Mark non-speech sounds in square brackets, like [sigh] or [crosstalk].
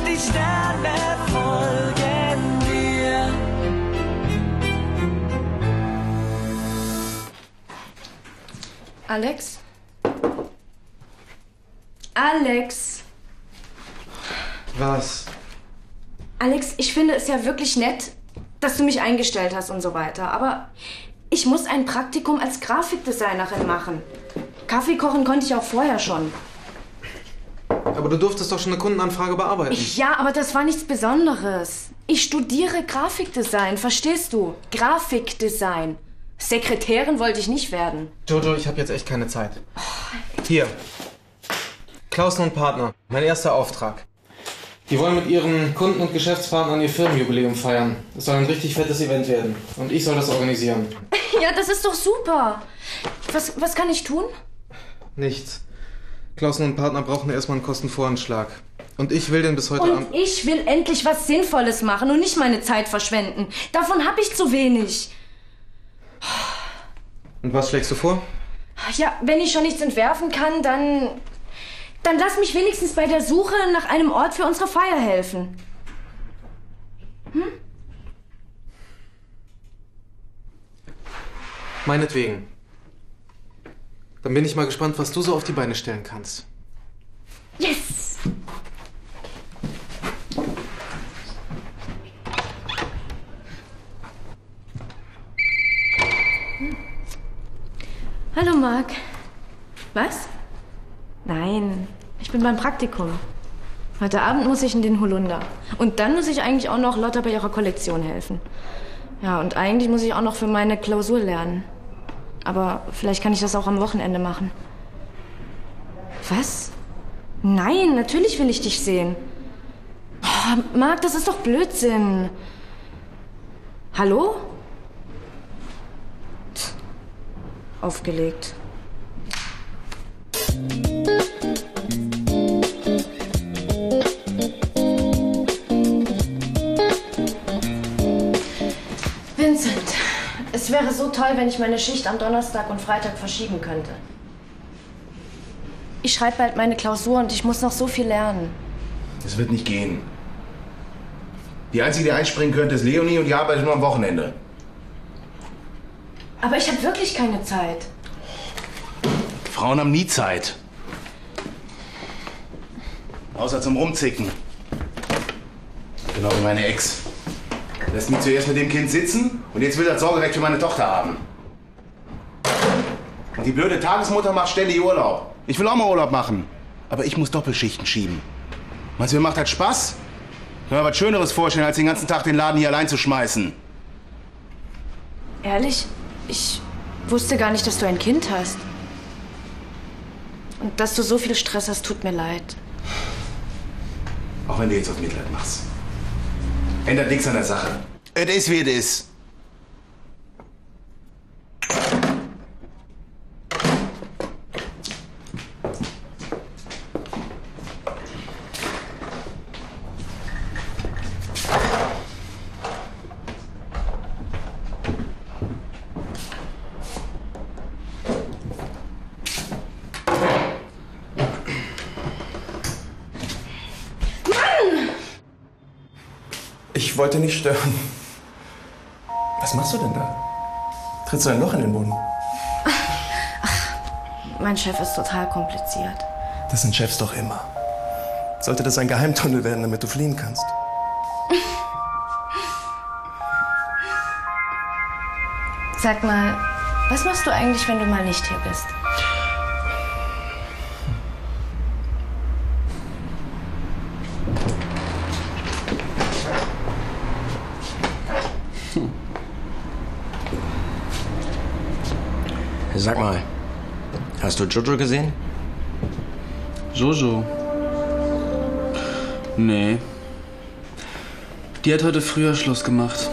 und die Sterne folgen dir. Alex? Alex! Was? Alex, ich finde es ja wirklich nett, dass du mich eingestellt hast und so weiter, aber ich muss ein Praktikum als Grafikdesignerin machen. Kaffee kochen konnte ich auch vorher schon. Aber du durftest doch schon eine Kundenanfrage bearbeiten. Ja, aber das war nichts Besonderes. Ich studiere Grafikdesign, verstehst du? Grafikdesign. Sekretärin wollte ich nicht werden. Jojo, ich habe jetzt echt keine Zeit. Hier. Klausen und Partner. Mein erster Auftrag. Die wollen mit ihren Kunden und Geschäftspartnern ihr Firmenjubiläum feiern. Es soll ein richtig fettes Event werden. Und ich soll das organisieren. [laughs] Ja, das ist doch super. Was, was kann ich tun? Nichts. Klausen und Partner brauchen erstmal einen Kostenvoranschlag. Und ich will den bis heute Und Abend. ich will endlich was Sinnvolles machen und nicht meine Zeit verschwenden. Davon habe ich zu wenig. Und was schlägst du vor? Ja, wenn ich schon nichts entwerfen kann, dann. Dann lass mich wenigstens bei der Suche nach einem Ort für unsere Feier helfen. Meinetwegen. Dann bin ich mal gespannt, was du so auf die Beine stellen kannst. Yes! Hallo Marc. Was? Nein, ich bin beim Praktikum. Heute Abend muss ich in den Holunder. Und dann muss ich eigentlich auch noch Lotta bei ihrer Kollektion helfen. Ja, und eigentlich muss ich auch noch für meine Klausur lernen. Aber vielleicht kann ich das auch am Wochenende machen. Was? Nein, natürlich will ich dich sehen. Oh, Marc, das ist doch Blödsinn. Hallo? Tch, Aufgelegt. Wäre so toll, wenn ich meine Schicht am Donnerstag und Freitag verschieben könnte. Ich schreibe bald meine Klausur und ich muss noch so viel lernen. Es wird nicht gehen. Die Einzige, die einspringen könnte, ist Leonie und die arbeitet nur am Wochenende. Aber ich habe wirklich keine Zeit. Frauen haben nie Zeit. Außer zum Rumzicken. Genau wie meine Ex. Lässt mich zuerst mit dem Kind sitzen und jetzt will das Sorgerecht für meine Tochter haben. Und die blöde Tagesmutter macht ständig Urlaub. Ich will auch mal Urlaub machen. Aber ich muss Doppelschichten schieben. Meinst du, mir macht das Spaß? Kann mir was Schöneres vorstellen, als den ganzen Tag den Laden hier allein zu schmeißen. Ehrlich? Ich wusste gar nicht, dass du ein Kind hast. Und dass du so viel Stress hast, tut mir leid. Auch wenn du jetzt aus Mitleid machst. Ändert nichts an der Sache. Es ist, wie es ist. Wollte nicht stören. Was machst du denn da? Trittst du ein Loch in den Boden? Mein Chef ist total kompliziert. Das sind Chefs doch immer. Sollte das ein Geheimtunnel werden, damit du fliehen kannst? Sag mal, was machst du eigentlich, wenn du mal nicht hier bist? Sag mal, hast du Jojo gesehen? Jojo? Nee. Die hat heute früher Schluss gemacht.